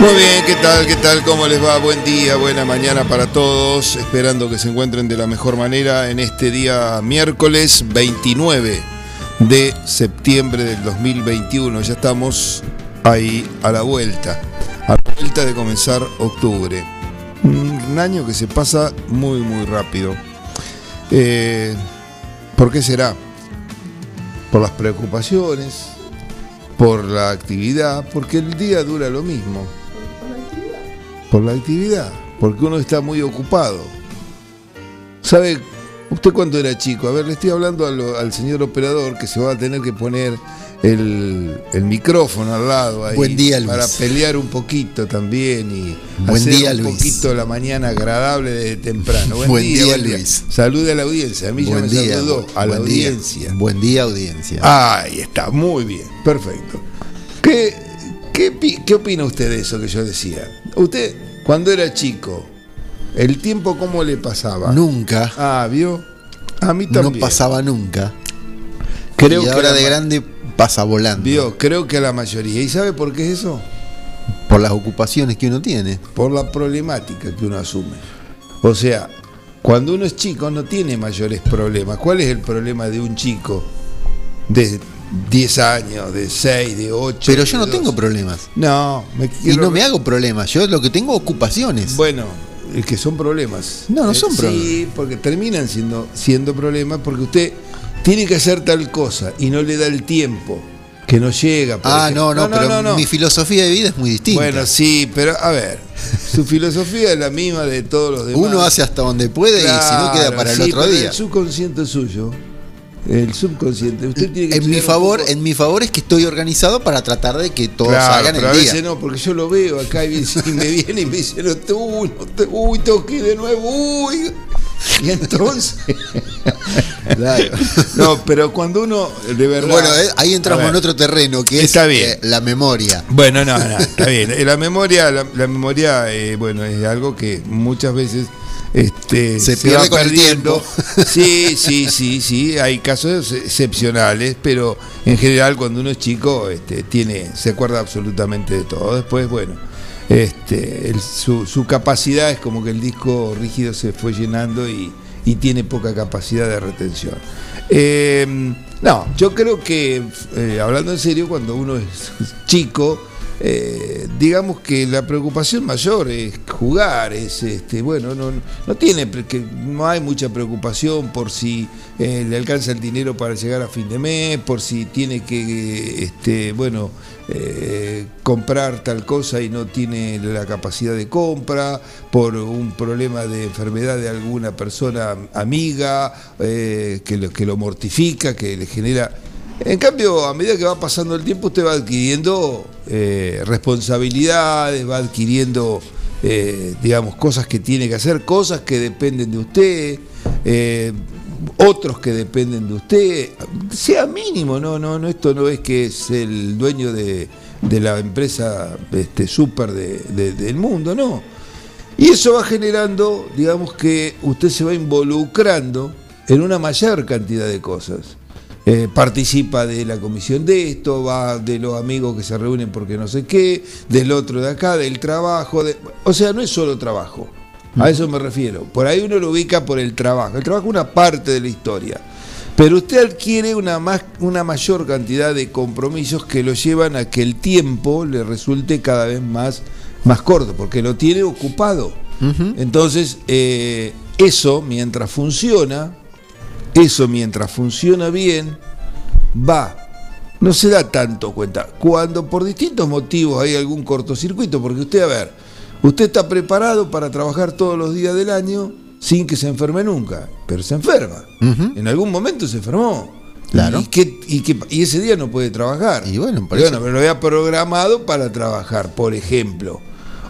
Muy bien, ¿qué tal? ¿Qué tal? ¿Cómo les va? Buen día, buena mañana para todos. Esperando que se encuentren de la mejor manera en este día miércoles 29 de septiembre del 2021. Ya estamos ahí a la vuelta, a la vuelta de comenzar octubre. Un año que se pasa muy, muy rápido. Eh, ¿Por qué será? Por las preocupaciones, por la actividad, porque el día dura lo mismo por la actividad, porque uno está muy ocupado. ¿Sabe usted cuando era chico? A ver, le estoy hablando al, señor operador que se va a tener que poner el, micrófono al lado ahí Buen día, para pelear un poquito también y Buen hacer día, un Luis. poquito la mañana agradable de temprano. Buen, Buen día. Luis. Salude a la audiencia. A mí ya Buen me día. saludó a la audiencia. Buen día, audiencia. Ahí está, muy bien, perfecto. ¿Qué, qué, pi- qué opina usted de eso que yo decía? Usted, cuando era chico, ¿el tiempo cómo le pasaba? nunca, Ah, ¿vio? A mí no también. pasaba nunca. Creo y que ahora de grande pasa volando. Vio, creo que a la mayoría. ¿Y sabe por qué es eso? Por las ocupaciones que uno tiene. Por la problemática que uno asume. O sea, cuando uno es chico no tiene mayores problemas. ¿Cuál es el problema de un chico de 10 años, de 6, de 8? Pero yo no tengo problemas. No, me Y quiero- no me hago problemas. Yo lo que tengo ocupaciones. Bueno, es que son problemas. No, no Eh, son Sí, problemas. porque terminan siendo, siendo problemas porque usted tiene que hacer tal cosa y no le da el tiempo, que no llega. ah, ejemplo. no, no, pero no, no. mi filosofía de vida es muy distinta. Bueno, sí, pero a ver, su filosofía es la misma de todos los demás. uno hace hasta donde puede y si no queda para el sí, otro pero día. El subconsciente suyo, el subconsciente, usted tiene que En mi favor, en mi favor es que estoy organizado para tratar de que todos Claro, hagan pero el a día. veces no, porque yo lo veo acá y, me viene y me dice, no, te- uy, no te- uy, tengo que ir de nuevo, uy. Y entonces, Claro. no, pero cuando uno, de verdad. Bueno, eh, ahí entramos ver, en otro terreno que Está es bien. eh, la memoria. Bueno, no, no, está bien. Eh, La memoria, la, la memoria, eh, bueno, es algo que muchas veces este, Se va pierde con el perdiendo. tiempo. Sí, sí, sí, sí. Hay casos excepcionales, pero en general cuando uno es chico, este, tiene, se acuerda absolutamente de todo. Después, bueno, este, el- su, su capacidad es como que el disco rígido se fue llenando y, y tiene poca capacidad de retención. Eh, no, yo creo que, eh, hablando en serio, cuando uno es chico, eh, digamos que la preocupación mayor es jugar, es este, bueno, no, no tiene que no hay mucha preocupación por si eh, le alcanza el dinero para llegar a fin de mes, por si tiene que este, bueno, eh, comprar tal cosa y no tiene la capacidad de compra, por un problema de enfermedad de alguna persona amiga, que, lo, que lo mortifica, que le genera en cambio, a medida que va pasando el tiempo, usted va adquiriendo eh, responsabilidades, va adquiriendo, eh, digamos, cosas que tiene que hacer, cosas que dependen de usted, eh, otros que dependen de usted, sea mínimo, no, no, no, esto no es que es el dueño de, la empresa este, súper de- de- del mundo, no. Y eso va generando, digamos que usted se va involucrando en una mayor cantidad de cosas. Eh, participa de la comisión de esto, va de los amigos que se reúnen porque no sé qué, del otro de acá, del trabajo. de- o sea, no es solo trabajo. A eso me refiero. Por ahí uno lo ubica por el trabajo. El trabajo es una parte de la historia. Pero usted adquiere una, más, una mayor cantidad de compromisos que lo llevan a que el tiempo le resulte cada vez más, más corto, porque lo tiene ocupado. Entonces, eh, eso, mientras funciona, Eso mientras funciona bien, va. No se da tanto cuenta. Cuando por distintos motivos hay algún cortocircuito, porque usted, a ver, usted está preparado para trabajar todos los días del año sin que se enferme nunca, pero se enferma. En algún momento se enfermó. Claro. ¿Y, qué- y qué- y ese día no puede trabajar. Y bueno, Y pero lo había programado para trabajar, por ejemplo.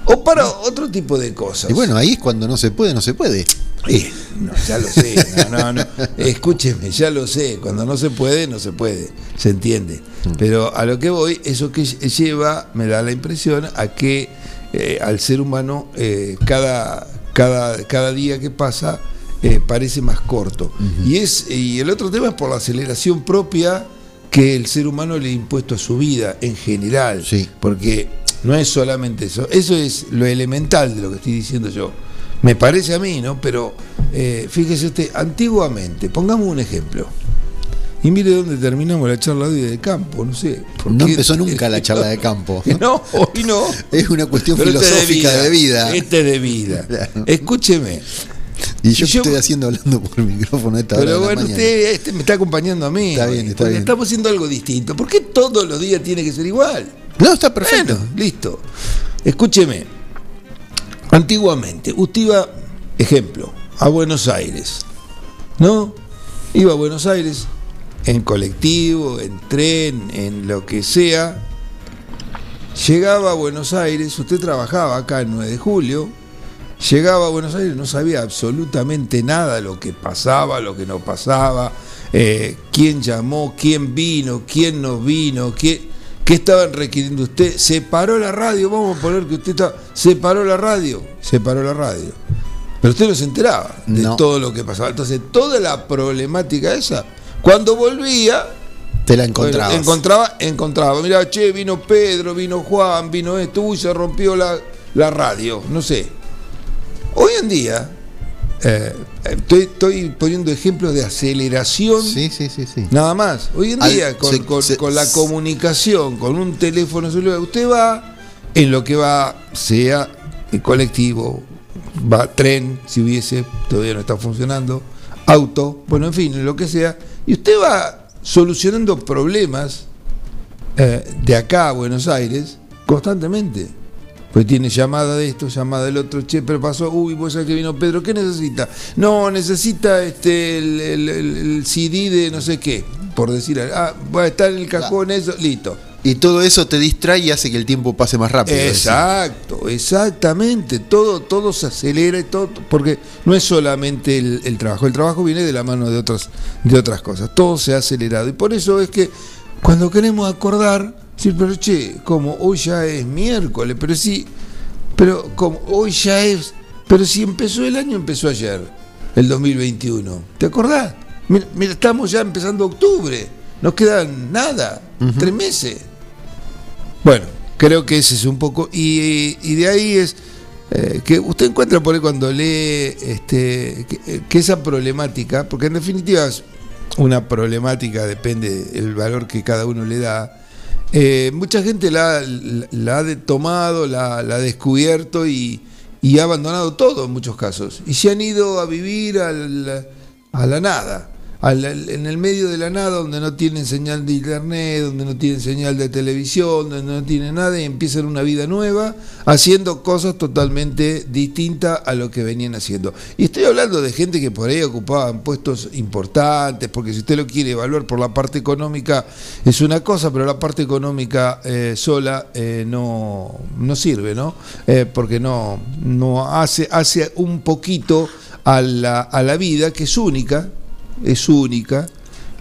O para otro tipo de cosas. Y bueno, ahí es cuando no se puede, no se puede. Eh, no, ya lo sé, no, no, no. Escúcheme, ya lo sé. Cuando no se puede, no se puede. Se entiende. Pero a lo que voy, eso que lleva, me da la impresión, a que eh, al ser humano eh, cada, cada, cada día que pasa eh, parece más corto. y, es, y el otro tema es por la aceleración propia que el ser humano le ha impuesto a su vida en general. Sí. Porque no es solamente eso. Eso es lo elemental de lo que estoy diciendo yo. Me parece a mí, ¿no? Pero eh, fíjese usted, antiguamente, pongamos un ejemplo. Y mire dónde terminamos la charla hoy del campo, no sé. ¿por No qué? empezó nunca la charla de campo. No, hoy no. Es una cuestión Pero este filosófica de vida. Este es de vida. Claro. Escúcheme. Y yo, y yo- estoy haciendo hablando por el micrófono esta hora Pero de la bueno, mañana. usted este, me está acompañando a mí. Está bien, está bien. Estamos haciendo algo distinto. ¿Por qué todos los días tiene que ser igual? No, está perfecto. Bueno, listo. Escúcheme. Antiguamente, usted iba, ejemplo, a Buenos Aires. ¿No? Iba a Buenos Aires en colectivo, en tren, en lo que sea. Llegaba a Buenos Aires, usted trabajaba acá en 9 de julio. Llegaba a Buenos Aires, no sabía absolutamente nada lo que pasaba, lo que no pasaba, eh, quién llamó, quién vino, quién no vino, qué, qué estaban requiriendo usted. Se paró la radio, vamos a poner que usted está. Se paró la radio, se paró la radio. Pero usted no se enteraba de No. todo lo que pasaba. Entonces, toda la problemática esa, cuando volvía, Te la bueno, encontrabas. encontraba, encontraba. Mira, che, vino Pedro, vino Juan, vino esto, uy, se rompió la, la radio, no sé. Hoy en día, eh, estoy, estoy poniendo ejemplos de aceleración, Sí, sí, sí, sí. nada más. Hoy en Al- día, con, se- con- se- con la comunicación, con un teléfono celular, usted va en lo que va, sea el colectivo, va tren, si hubiese, todavía no está funcionando, auto, bueno, en fin, lo que sea, y usted va solucionando problemas eh, de acá a Buenos Aires constantemente. Pues tiene llamada de esto, llamada del otro, che, pero pasó, uy, vos sabés que vino Pedro, ¿qué necesita? No, necesita este el, el- el- el CD de no sé qué, por decir, ah, va a estar en el cajón eso, listo. Y todo eso te distrae y hace que el tiempo pase más rápido. Exacto, exactamente. Todo, todo se acelera y todo, porque no es solamente el, el trabajo. El trabajo viene de la mano de otras, de otras cosas. Todo se ha acelerado. Y por eso es que cuando queremos acordar, decir, pero che, como hoy ya es miércoles, pero sí, pero como hoy ya es, pero si empezó el año, empezó ayer, el 2021. ¿Te acordás? Mira, mira, estamos ya empezando octubre. Nos quedan nada, tres meses. Bueno, creo que ese es un poco. Y, y de ahí es eh, que usted encuentra por ahí cuando lee este, que, que esa problemática, porque en definitiva es una problemática, depende del valor que cada uno le da. Eh, mucha gente la, ha tomado, la, la ha descubierto y, y ha abandonado todo en muchos casos. Y se han ido a vivir al- a la nada en el medio de la nada, donde no tienen señal de internet, donde no tienen señal de televisión, donde no tienen nada, y empiezan una vida nueva, haciendo cosas totalmente distintas a lo que venían haciendo. Y estoy hablando de gente que por ahí ocupaban puestos importantes, porque si usted lo quiere evaluar por la parte económica, es una cosa, pero la parte económica eh, sola eh, no, no sirve, ¿no? Eh, porque no, no hace, hace un poquito a la, a la vida, que es única, es única,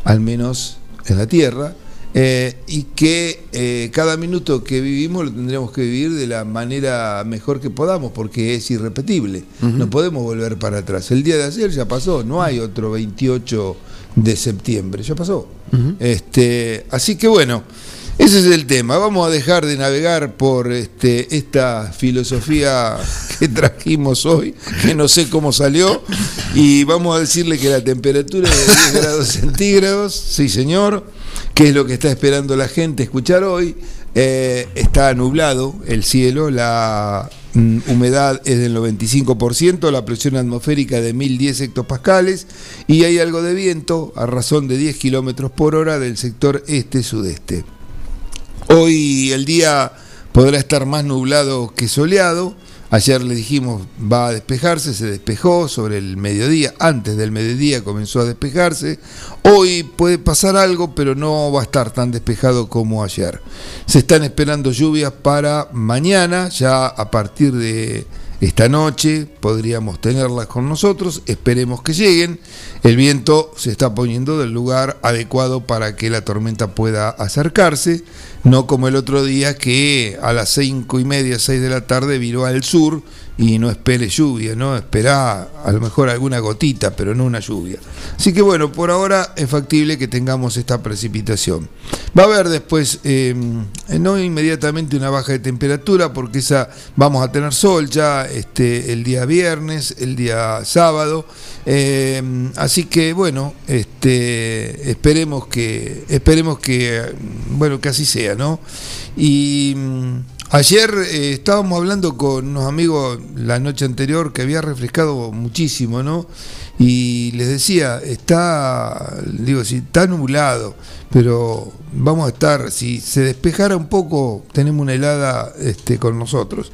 al menos en la Tierra, eh, y que eh, cada minuto que vivimos lo tendremos que vivir de la manera mejor que podamos, porque es irrepetible. No podemos volver para atrás. El día de ayer ya pasó, no hay otro 28 de septiembre, ya pasó. este, así que bueno. Ese es el tema. Vamos a dejar de navegar por este, esta filosofía que trajimos hoy, que no sé cómo salió, y vamos a decirle que la temperatura es de 10 grados centígrados, sí señor, que es lo que está esperando la gente escuchar hoy. Eh, está nublado el cielo, la, mm, humedad es del 95%, la presión atmosférica de 1010 hectopascales y hay algo de viento a razón de 10 kilómetros por hora del sector este-sudeste. Hoy el día podrá estar más nublado que soleado Ayer le dijimos va a despejarse, se despejó sobre el mediodía, antes del mediodía comenzó a despejarse. Hoy puede pasar algo, pero no va a estar tan despejado como ayer. Se están esperando lluvias para mañana, ya a partir de esta noche podríamos tenerlas con nosotros, esperemos que lleguen. El viento se está poniendo del lugar adecuado para que la tormenta pueda acercarse no como el otro día que a las cinco y media, seis de la tarde viró al sur y no espere lluvia, ¿no? Espera a lo mejor alguna gotita, pero no una lluvia. Así que bueno, por ahora es factible que tengamos esta precipitación. Va a haber después, eh, no inmediatamente una baja de temperatura, porque esa vamos a tener sol ya este, el día viernes, el día sábado. Eh, así que bueno, este, esperemos que, esperemos que, bueno, que así sea, ¿no? Y Ayer eh, estábamos hablando con unos amigos la noche anterior que había refrescado muchísimo, ¿no? Y les decía, está, digo, si está nublado, pero vamos a estar, si se despejara un poco, tenemos una helada este, con nosotros.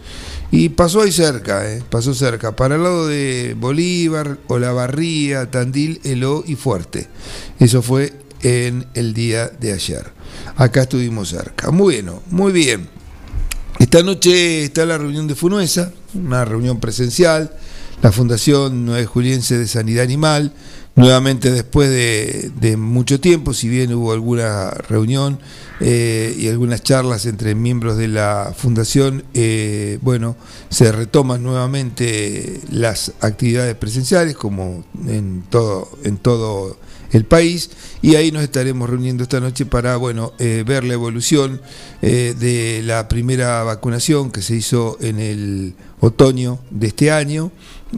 Y pasó ahí cerca, ¿eh? pasó cerca, para el lado de Bolívar, Olavarría, Tandil, Elo y Fuerte. Eso fue en el día de ayer. Acá estuvimos cerca. Muy bueno, muy bien. Esta noche está la reunión de Funuesa, una reunión presencial, la Fundación Nueve Juliense de Sanidad Animal, nuevamente después de, mucho tiempo, si bien hubo alguna reunión eh, y algunas charlas entre miembros de la Fundación, eh, bueno, se retoman nuevamente las actividades presenciales como en todo, en todo el país y ahí nos estaremos reuniendo esta noche para bueno eh, ver la evolución eh, de la primera vacunación que se hizo en el otoño de este año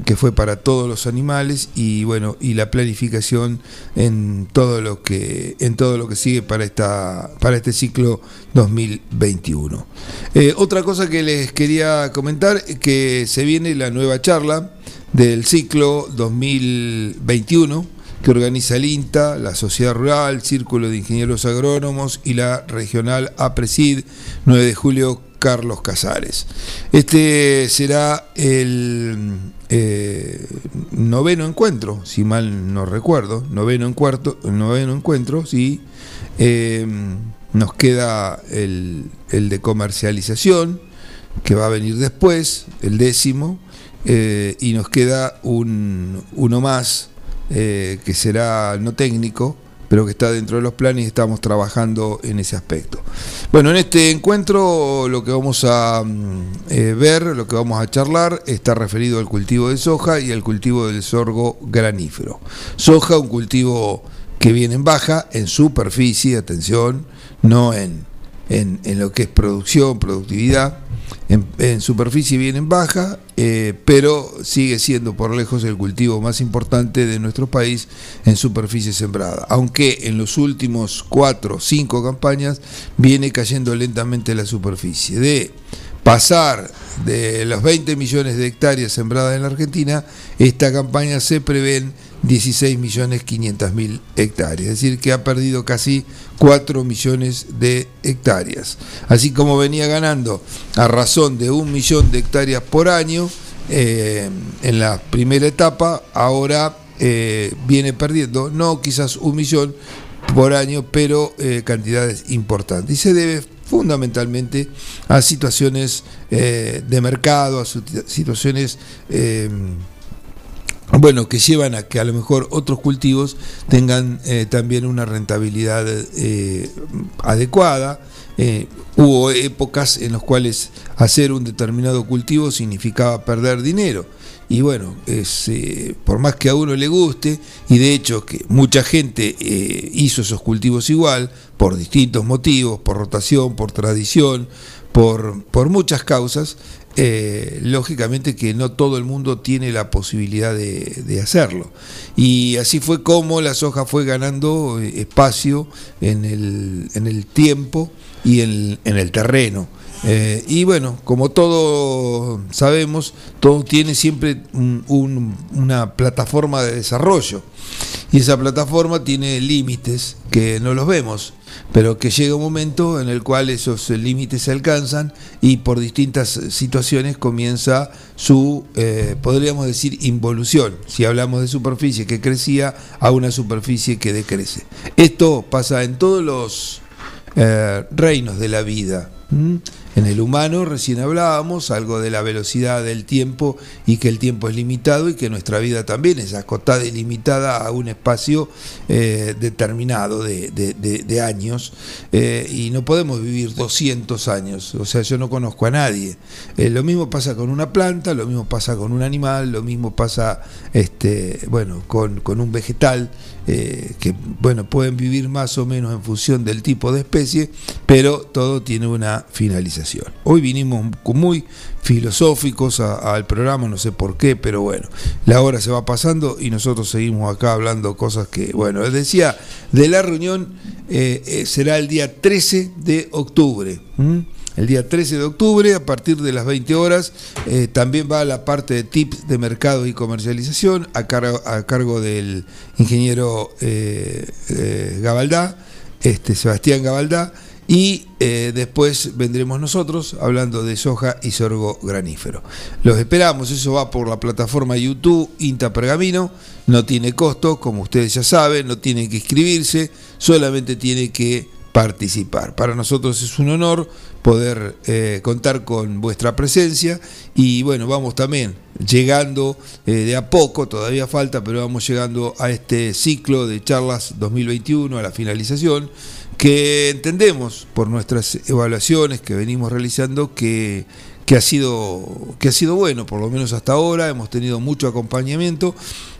que fue para todos los animales y bueno y la planificación en todo lo que en todo lo que sigue para esta para este ciclo 2021 eh, otra cosa que les quería comentar que se viene la nueva charla del ciclo 2021 que organiza el INTA, la Sociedad Rural, Círculo de Ingenieros Agrónomos y la Regional APRESID 9 de julio Carlos Casares. Este será el eh, noveno encuentro, si mal no recuerdo, noveno, noveno encuentro, sí. Eh, nos queda el, de comercialización, que va a venir después, el décimo, eh, y nos queda un, uno más eh, que será no técnico, pero que está dentro de los planes y estamos trabajando en ese aspecto. Bueno, en este encuentro lo que vamos a mm, eh, ver, lo que vamos a charlar, está referido al cultivo de soja y al cultivo del sorgo granífero. Soja, un cultivo que viene en baja, en superficie, atención, no en, en, en lo que es producción, productividad en, superficie viene en baja, eh, pero sigue siendo por lejos el cultivo más importante de nuestro país en superficie sembrada. Aunque en los últimos cuatro o cinco campañas viene cayendo lentamente la superficie. De pasar de los 20 millones de hectáreas sembradas en la Argentina, esta campaña se prevén 16 millones 500 mil hectáreas, es decir, que ha perdido casi 4 millones de hectáreas. Así como venía ganando a razón de un millón de hectáreas por año eh, en la primera etapa, ahora eh, viene perdiendo, no quizás un millón por año, pero eh, cantidades importantes. Y se debe fundamentalmente a situaciones de mercado, a situaciones bueno, que llevan a que a lo mejor otros cultivos tengan eh, también una rentabilidad eh, adecuada. Eh, hubo épocas en las cuales hacer un determinado cultivo significaba perder dinero. Y bueno, es, por más que a uno le guste, y de hecho que mucha gente hizo esos cultivos igual, por distintos motivos, por rotación, por tradición, por, por muchas causas, eh, lógicamente que no todo el mundo tiene la posibilidad de, hacerlo. Y así fue como la soja fue ganando eh, espacio en el, en el tiempo y en, el terreno. Eh, y bueno, como todos sabemos, todo tiene siempre una plataforma de desarrollo. Y esa plataforma tiene límites que no los vemos pero que llega un momento en el cual esos límites se alcanzan y por distintas situaciones comienza su, eh, podríamos decir, involución, si hablamos de superficie que crecía a una superficie que decrece. Esto pasa en todos los eh, reinos de la vida. En el humano recién hablábamos algo de la velocidad del tiempo y que el tiempo es limitado y que nuestra vida también es acotada y limitada a un espacio eh, determinado de, años eh, y no podemos vivir 200 años. O sea, yo no conozco a nadie. Eh, lo mismo pasa con una planta, lo mismo pasa con un animal, lo mismo pasa este, bueno, con, con un vegetal. que bueno pueden vivir más o menos en función del tipo de especie, pero todo tiene una finalización. Hoy vinimos muy filosóficos al programa, no sé por qué, pero bueno, la hora se va pasando y nosotros seguimos acá hablando cosas que, bueno, les decía, de la reunión eh, eh, será el día 13 de octubre. El día 13 de octubre, a partir de las 20 horas, eh, también va la parte de tips de mercado y comercialización a cargo, a cargo del ingeniero Gabaldá, este, Sebastián Gabaldá. Y eh, después vendremos nosotros hablando de soja y sorgo granífero. Los esperamos, eso va por la plataforma YouTube Inta Pergamino, no tiene costo, como ustedes ya saben, no tienen que inscribirse, solamente tiene que participar. Para nosotros es un honor poder eh, contar con vuestra presencia y bueno, vamos también llegando eh, de a poco, todavía falta, pero vamos llegando a este ciclo de charlas 2021, a la finalización que entendemos por nuestras evaluaciones que venimos realizando que, que, ha sido, que ha sido bueno, por lo menos hasta ahora, hemos tenido mucho acompañamiento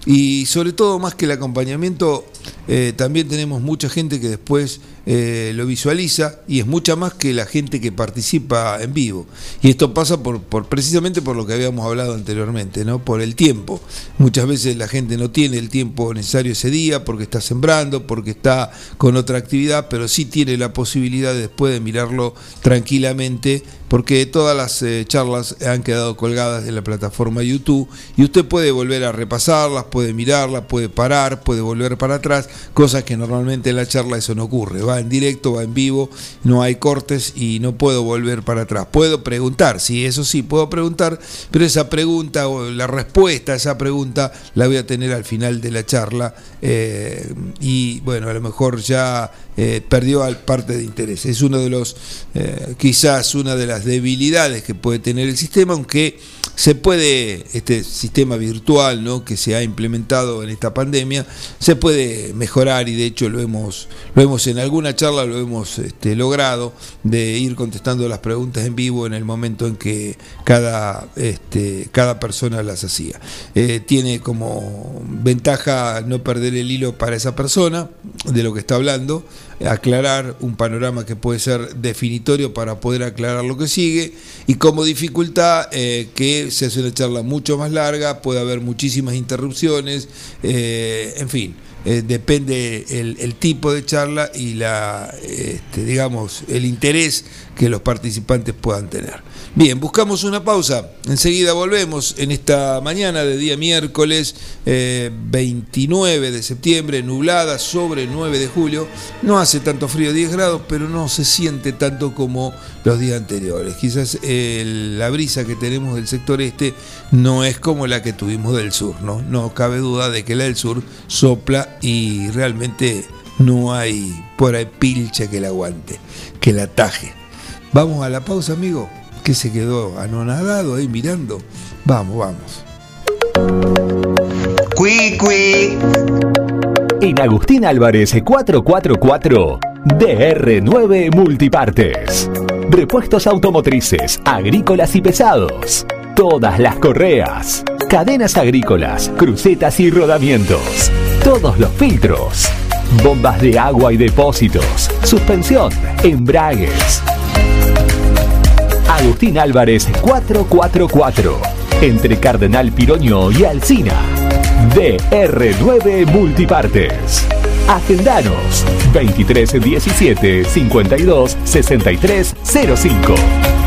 y sobre todo más que el acompañamiento, eh, también tenemos mucha gente que después eh, lo visualiza y es mucha más que la gente que participa en vivo. Y esto pasa por, por, precisamente por lo que habíamos hablado anteriormente, ¿no? por el tiempo. Muchas veces la gente no tiene el tiempo necesario ese día porque está sembrando, porque está con otra actividad, pero sí tiene la posibilidad después de mirarlo tranquilamente porque todas las eh, charlas han quedado colgadas en la plataforma YouTube y usted puede volver a repasarlas, puede mirarla, puede parar, puede volver para atrás, cosas que normalmente en la charla eso no ocurre, va en directo, va en vivo, no hay cortes y no puedo volver para atrás. Puedo preguntar, sí, eso sí, puedo preguntar, pero esa pregunta o la respuesta a esa pregunta la voy a tener al final de la charla eh, y bueno, a lo mejor ya eh, perdió parte de interés. Es uno de los, eh, quizás una de las debilidades que puede tener el sistema, aunque se puede, este sistema virtual ¿no? que se ha implementado en esta pandemia, se puede mejorar y de hecho lo hemos, lo hemos en alguna charla lo hemos este, logrado de ir contestando las preguntas en vivo en el momento en que cada, este, cada persona las hacía. Eh, tiene como ventaja no perder el hilo para esa persona de lo que está hablando aclarar un panorama que puede ser definitorio para poder aclarar lo que sigue y como dificultad eh, que se hace una charla mucho más larga, puede haber muchísimas interrupciones, eh, en fin. Eh, depende el, tipo de charla y la, este, digamos, el interés que los participantes puedan tener. Bien, buscamos una pausa. Enseguida volvemos en esta mañana de día miércoles 29 eh, de septiembre, nublada sobre 9 de julio. No hace tanto frío, 10 grados, pero no se siente tanto como los días anteriores. Quizás la brisa que tenemos del sector este no es como la que tuvimos del sur, ¿no? No cabe duda de que la del sur sopla y realmente no hay por ahí pilcha que la aguante, que la taje. Vamos a la pausa, amigo que se quedó anonadado ahí mirando. Vamos, vamos. Cui, En Agustín Álvarez 444 DR9 Multipartes. Repuestos automotrices, agrícolas y pesados. Todas las correas. Cadenas agrícolas, crucetas y rodamientos. Todos los filtros. Bombas de agua y depósitos. Suspensión, embragues Agustín Álvarez 444, entre Cardenal Piroño y Alcina. DR9 Multipartes. Agendanos 2317 52 63 05.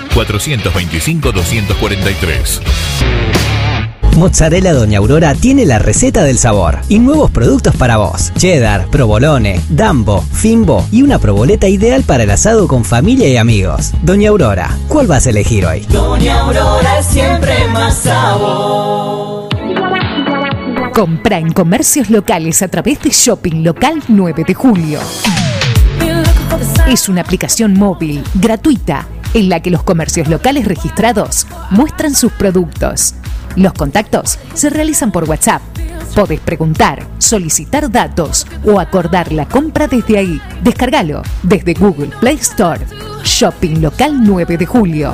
425 243. Mozzarella Doña Aurora tiene la receta del sabor y nuevos productos para vos. Cheddar, provolone, dambo, fimbo y una proboleta ideal para el asado con familia y amigos. Doña Aurora, ¿cuál vas a elegir hoy? Doña Aurora es siempre más sabor. Compra en comercios locales a través de Shopping Local 9 de Julio. Es una aplicación móvil, gratuita, en la que los comercios locales registrados muestran sus productos. Los contactos se realizan por WhatsApp. Podés preguntar, solicitar datos o acordar la compra desde ahí. Descárgalo desde Google Play Store. Shopping Local 9 de Julio.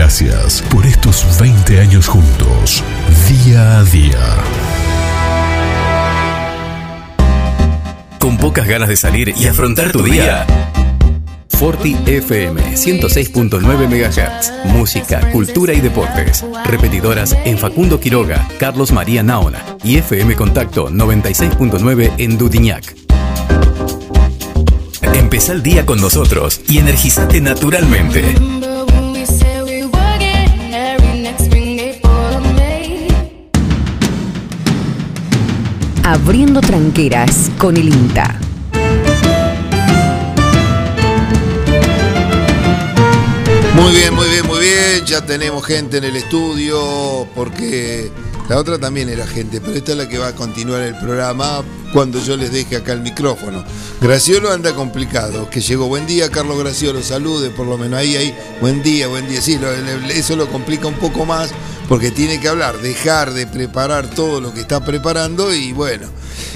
Gracias por estos 20 años juntos, día a día. Con pocas ganas de salir y afrontar tu día. Forti FM 106.9 MHz. Música, cultura y deportes. Repetidoras en Facundo Quiroga, Carlos María Naona y FM Contacto 96.9 en Dudiñac. Empezá el día con nosotros y energizate naturalmente. Abriendo tranqueras con el INTA. Muy bien, muy bien, muy bien. Ya tenemos gente en el estudio porque la otra también era gente, pero esta es la que va a continuar el programa cuando yo les deje acá el micrófono. Graciolo anda complicado, que llegó. Buen día, Carlos Graciolo, salude por lo menos ahí, ahí. Buen día, buen día. Sí, lo- eso lo complica un poco más porque tiene que hablar, dejar de preparar todo lo que está preparando y bueno.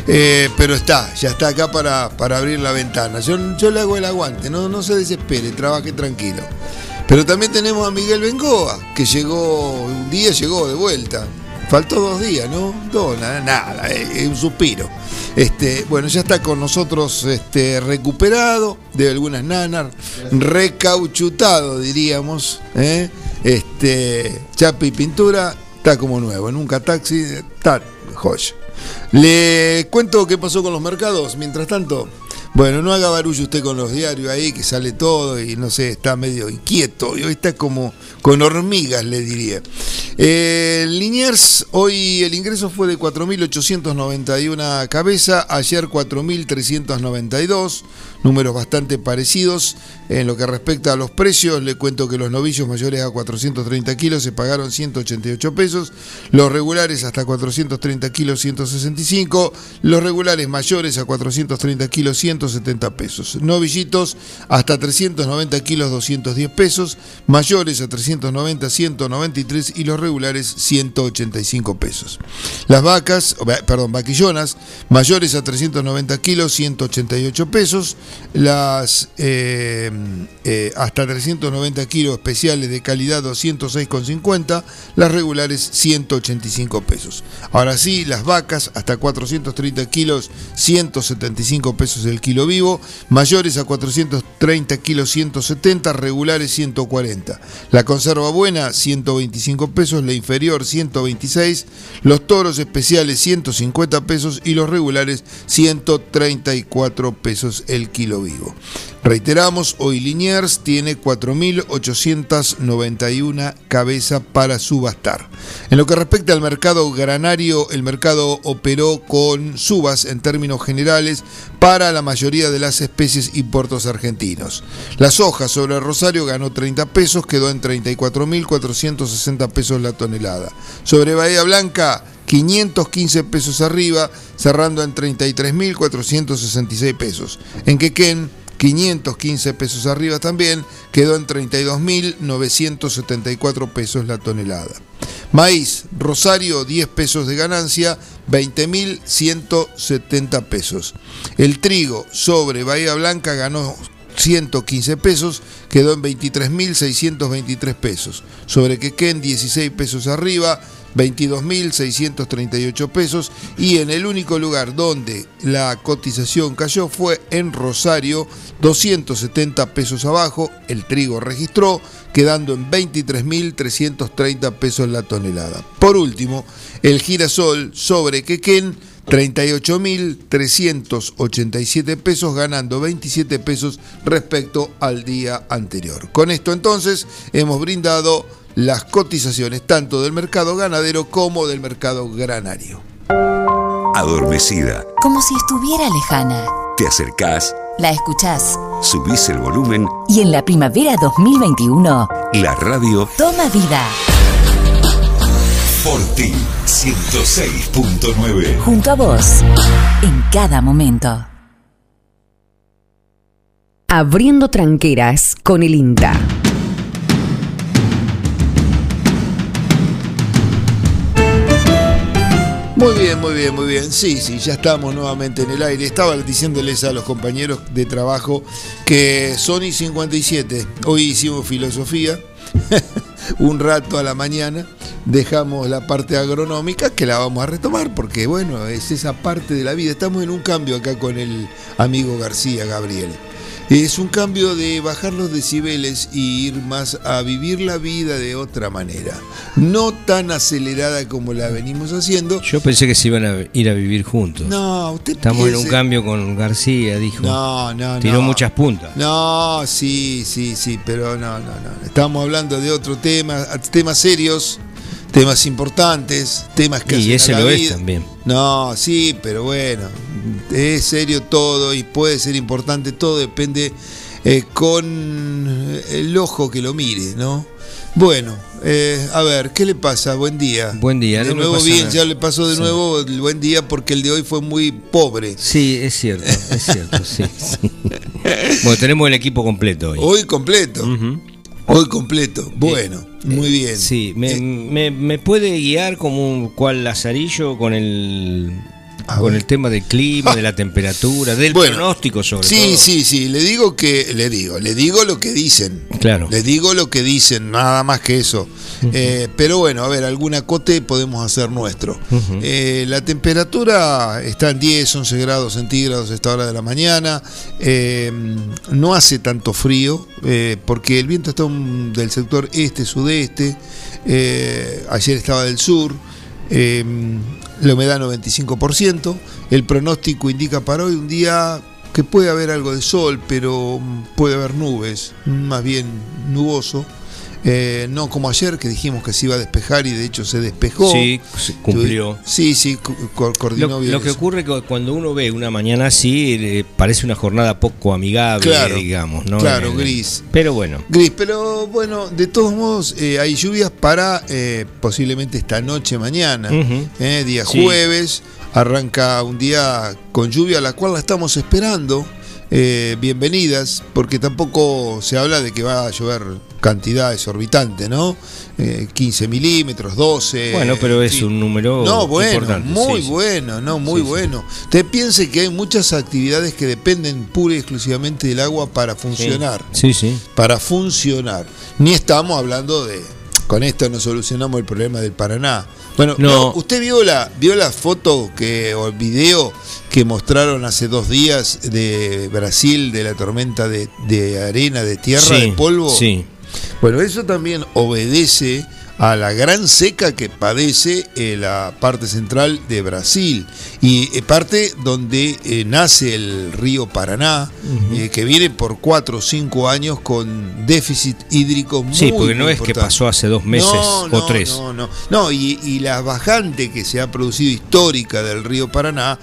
eh, pero está, ya está acá para, para abrir la ventana. Yo, yo le hago el aguante, no, no se desespere, trabaje tranquilo. Pero también tenemos a Miguel Bengoa, que llegó, un día llegó de vuelta. Faltó dos días, ¿no? Dos, nada, nada, eh, un suspiro. Este, bueno, ya está con nosotros este, recuperado de algunas nanas, recauchutado, diríamos. ¿eh? Este, chapa y pintura, está como nuevo. Nunca taxi, está joya. Le cuento qué pasó con los mercados. Mientras tanto, bueno, no haga barullo usted con los diarios ahí, que sale todo y no sé, está medio inquieto. Y hoy está como con hormigas, le diría. Eh, Liniers, hoy el ingreso fue de 4.891 cabeza, ayer 4.392, números bastante parecidos. En lo que respecta a los precios, le cuento que los novillos mayores a 430 kilos se pagaron 188 pesos, los regulares hasta 430 kilos 165, los regulares mayores a 430 kilos 170 pesos, novillitos hasta 390 kilos 210 pesos, mayores a 390 193 y los regulares 185 pesos. Las vacas, o, perdón, vaquillonas, mayores a 390 kilos 188 pesos, las eh, eh, hasta 390 kilos especiales de calidad 206,50, las regulares 185 pesos. Ahora sí, las vacas hasta 430 kilos 175 pesos el kilo vivo, mayores a 430 30 kilos 170, regulares 140. La conserva buena 125 pesos, la inferior 126, los toros especiales 150 pesos y los regulares 134 pesos el kilo vivo. Reiteramos, hoy Liniers tiene 4.891 cabezas para subastar. En lo que respecta al mercado granario, el mercado operó con subas en términos generales para la mayoría de las especies y puertos argentinos. La soja sobre el Rosario ganó 30 pesos, quedó en 34.460 pesos la tonelada. Sobre Bahía Blanca, 515 pesos arriba, cerrando en 33.466 pesos. En Quequén, 515 pesos arriba también, quedó en 32.974 pesos la tonelada. Maíz, Rosario, 10 pesos de ganancia, 20.170 pesos. El trigo sobre Bahía Blanca ganó 115 pesos, quedó en 23.623 pesos. Sobre Quequén, 16 pesos arriba, 22.638 pesos y en el único lugar donde la cotización cayó fue en Rosario, 270 pesos abajo, el trigo registró, quedando en 23.330 pesos la tonelada. Por último, el girasol sobre Quequén, 38.387 pesos, ganando 27 pesos respecto al día anterior. Con esto entonces hemos brindado las cotizaciones tanto del mercado ganadero como del mercado granario. Adormecida. Como si estuviera lejana. Te acercás. La escuchás. Subís el volumen. Y en la primavera 2021. La radio. Toma vida. Forti 106.9. Junto a vos. En cada momento. Abriendo tranqueras con el INTA. Muy bien, muy bien, muy bien. Sí, sí, ya estamos nuevamente en el aire. Estaba diciéndoles a los compañeros de trabajo que Sony 57, hoy hicimos filosofía, un rato a la mañana, dejamos la parte agronómica que la vamos a retomar porque bueno, es esa parte de la vida. Estamos en un cambio acá con el amigo García Gabriel. Es un cambio de bajar los decibeles y ir más a vivir la vida de otra manera. No tan acelerada como la venimos haciendo. Yo pensé que se iban a ir a vivir juntos. No, usted Estamos en un cambio con García, dijo. No, no, Tiró no. muchas puntas. No, sí, sí, sí, pero no, no, no. Estamos hablando de otro tema, temas serios, temas importantes, temas que Y ese lo es también. No, sí, pero bueno, es serio todo y puede ser importante todo, depende eh, con el ojo que lo mire, ¿no? Bueno, eh, a ver, ¿qué le pasa? Buen día. Buen día, De no nuevo bien, ya le pasó de Sí. nuevo el buen día porque el de hoy fue muy pobre. Sí, es cierto, es cierto, sí, sí. Bueno, tenemos el equipo completo hoy. Hoy completo. Hoy completo. Bueno, muy bien. Eh, Sí, me, me- me puede guiar como un cual lazarillo con el con el tema del clima, de la temperatura, del Bueno, pronóstico sobre Sí, todo. sí, sí, le digo que, le digo, le digo lo que dicen. Claro. Le digo lo que dicen, nada más que eso. Eh, pero bueno, a ver, algún acote podemos hacer nuestro. Eh, la temperatura está en 10, 11 grados centígrados a esta hora de la mañana. Eh, no hace tanto frío eh, porque el viento está un- del sector este-sudeste. Eh, ayer estaba del sur. Eh, la humedad 95%. El pronóstico indica para hoy un día que puede haber algo de sol, pero mm, puede haber nubes, más bien nuboso. Eh, no como ayer que dijimos que se iba a despejar y de hecho se despejó. Sí, cumplió. Sí, sí, co- co- coordinó Lo, bien. lo que eso. ocurre que cuando uno ve una mañana así, eh, parece una jornada poco amigable, Claro, digamos, ¿no? claro, gris. Pero bueno, Gris, pero bueno, de todos modos eh, hay lluvias para eh, posiblemente esta noche, mañana, día Sí. jueves, arranca un día con lluvia, la cual la estamos esperando. eh, bienvenidas, porque tampoco se habla de que va a llover cantidad exorbitante, ¿no? Eh, 15 milímetros, 12. bueno, pero es sí. un número No, bueno, importante. muy sí, bueno, no, muy Sí, bueno. Usted piense que hay muchas actividades que dependen pura y exclusivamente del agua para funcionar Sí, sí. para funcionar. Ni estamos hablando de con esto no solucionamos el problema del Paraná. Bueno, No. no, usted vio la, vio la foto que, o el video que mostraron hace dos días de Brasil, de la tormenta de, de arena, de tierra, de polvo. sí. Bueno, eso también obedece a la gran seca que padece eh, la parte central de Brasil y eh, parte donde eh, nace el río Paraná, eh, que viene por cuatro o cinco años con déficit hídrico muy Sí, porque no es que pasó hace dos meses No, o tres. No, no, no, y, y la bajante que se ha producido histórica del río Paraná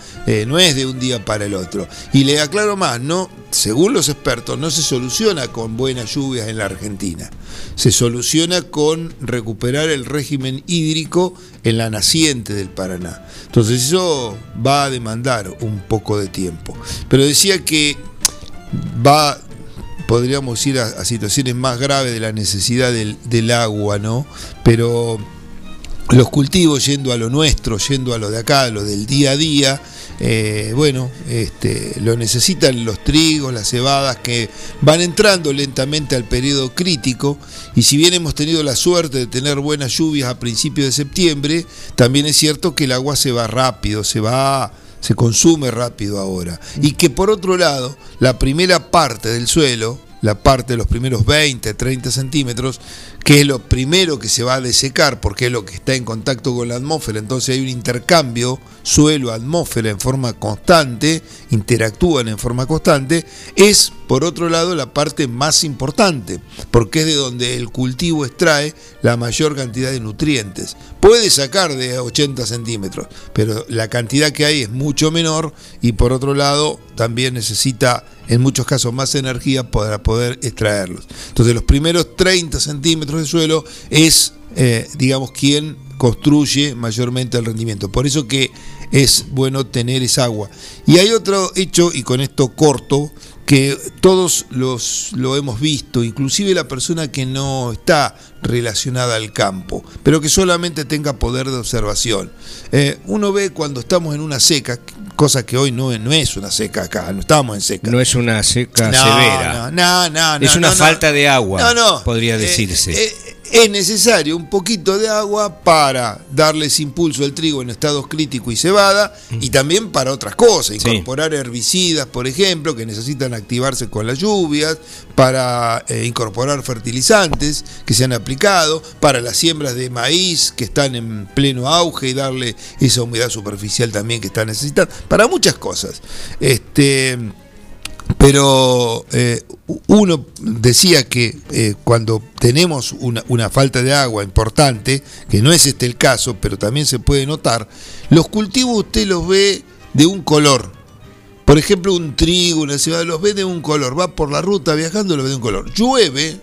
no es de un día para el otro. Y le aclaro más, no, según los expertos, no se soluciona con buenas lluvias en la Argentina. Se soluciona con recuperar el régimen hídrico en la naciente del Paraná. Entonces eso va a demandar un poco de tiempo. Pero decía que va podríamos ir a, a situaciones más graves de la necesidad del, del agua, ¿no? Pero los cultivos, yendo a lo nuestro, yendo a lo de acá, lo del día a día, eh, bueno, este, lo necesitan los trigos, las cebadas que van entrando lentamente al periodo crítico y si bien hemos tenido la suerte de tener buenas lluvias a principios de septiembre, también es cierto que el agua se va rápido, se va se consume rápido ahora. Y que por otro lado, la primera parte del suelo, la parte de los primeros 20, 30 centímetros, que es lo primero que se va a desecar porque es lo que está en contacto con la atmósfera, entonces hay un intercambio suelo-atmósfera en forma constante, interactúan en forma constante, es por otro lado la parte más importante, porque es de donde el cultivo extrae la mayor cantidad de nutrientes. Puede sacar de 80 centímetros, pero la cantidad que hay es mucho menor y por otro lado también necesita en muchos casos más energía para poder extraerlos. Entonces los primeros 30 centímetros de suelo es, eh, digamos, quien construye mayormente el rendimiento. Por eso que es bueno tener esa agua. Y hay otro hecho, y con esto corto, que todos los lo hemos visto, inclusive la persona que no está relacionada al campo, pero que solamente tenga poder de observación. Eh, uno ve cuando estamos en una seca, cosa que hoy no, es- no es una seca acá, no estamos en seca. No es una seca No, severa. no, no, no, es una no, no. falta de agua, No, no. podría Eh, decirse. eh, es necesario un poquito de agua para darles impulso al trigo en estados críticos y cebada y también para otras cosas, Sí. incorporar herbicidas, por ejemplo, que necesitan activarse con las lluvias, para eh, incorporar fertilizantes que se han aplicado, para las siembras de maíz que están en pleno auge y darle esa humedad superficial también que está necesitando, para muchas cosas. Este pero eh, uno decía que eh, cuando tenemos una, una falta de agua importante, que no es este el caso, pero también se puede notar, los cultivos usted los ve de un color. Por ejemplo, un trigo, una cebada, los ve de un color. Va por la ruta viajando, los ve de un color. Llueve,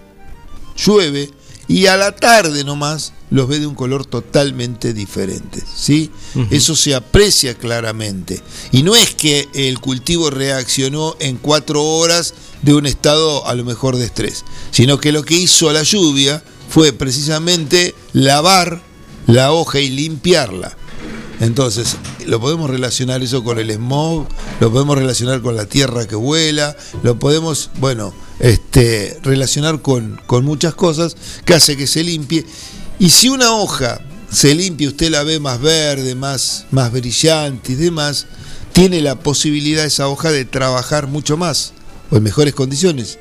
llueve, y a la tarde nomás los ve de un color totalmente diferente. ¿sí? Eso se aprecia claramente. Y no es que el cultivo reaccionó en cuatro horas de un estado a lo mejor de estrés, sino que lo que hizo la lluvia fue precisamente lavar la hoja y limpiarla. Entonces, lo podemos relacionar eso con el smog, lo podemos relacionar con la tierra que vuela, lo podemos, bueno, este, relacionar con, con muchas cosas que hace que se limpie. Y si una hoja se limpia, usted la ve más verde, más, más brillante y demás, tiene la posibilidad esa hoja de trabajar mucho más o en mejores condiciones.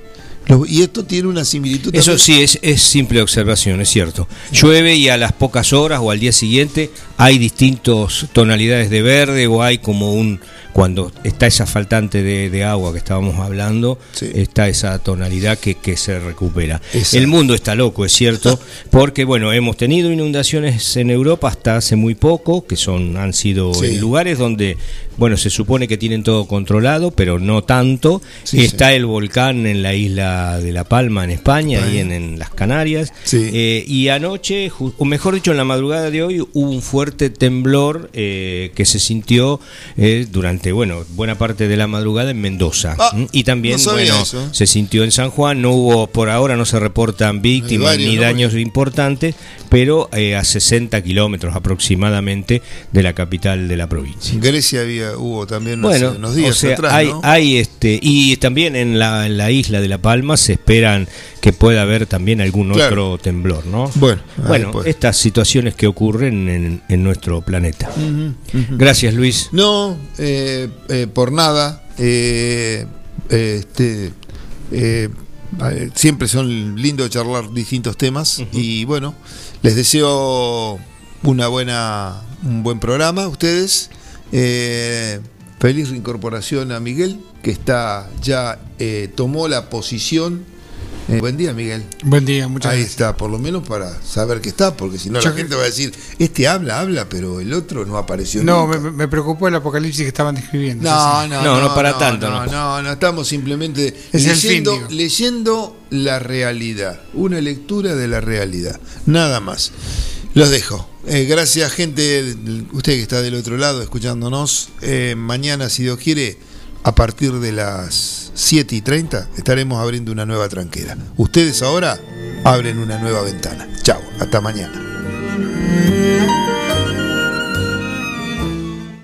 Y esto tiene una similitud. Eso también- sí, es, es simple observación, es cierto. Llueve y a las pocas horas o al día siguiente hay distintas tonalidades de verde o hay como un... Cuando está esa faltante de, de agua que estábamos hablando, está esa tonalidad que, que se recupera. Exacto. El mundo está loco, es cierto, porque bueno, hemos tenido inundaciones en Europa hasta hace muy poco, que son han sido Sí. en lugares donde, bueno, se supone que tienen todo controlado, pero no tanto. Sí, está el volcán en la isla de La Palma, en España, y en, en las Canarias. Eh, y anoche, o mejor dicho, en la madrugada de hoy, hubo un fuerte temblor eh, que se sintió eh, durante, bueno, buena parte de la madrugada en Mendoza. Ah, ¿Mm? Y también, no bueno, eso. se sintió en San Juan. No hubo, por ahora no se reportan víctimas varios, ni ¿no? daños importantes, pero eh, a 60 kilómetros aproximadamente de la capital de la provincia. En Grecia había, hubo también unos, Bueno, unos días o sea, atrás, hay, ¿no? hay este y también en la, en la isla de La Palma se esperan que pueda haber también algún Claro. otro temblor, ¿no? Bueno, bueno, pues. estas situaciones que ocurren en, en nuestro planeta. Gracias, Luis. No, eh, eh, por nada. eh, este, siempre son lindos charlar distintos temas y bueno, les deseo una buena, un buen programa a ustedes. Feliz reincorporación a Miguel, que está ya tomó la posición. Eh, buen día, Miguel. Buen día, muchas Ahí gracias. está, por lo menos para saber que está, porque si no la gente va a decir, este habla, habla, pero el otro no apareció No, nunca. me, me preocupó el apocalipsis que estaban describiendo. No, no, No, no, no para no, tanto, No, no. no, no, estamos simplemente Es el leyendo, fin, leyendo la realidad, una lectura de la realidad, nada más. Los dejo. Eh, gracias, gente, usted que está del otro lado escuchándonos. Eh, mañana, si Dios quiere, a partir de las 7 y 30, estaremos abriendo una nueva tranquera. Ustedes ahora abren una nueva ventana. Chao, hasta mañana.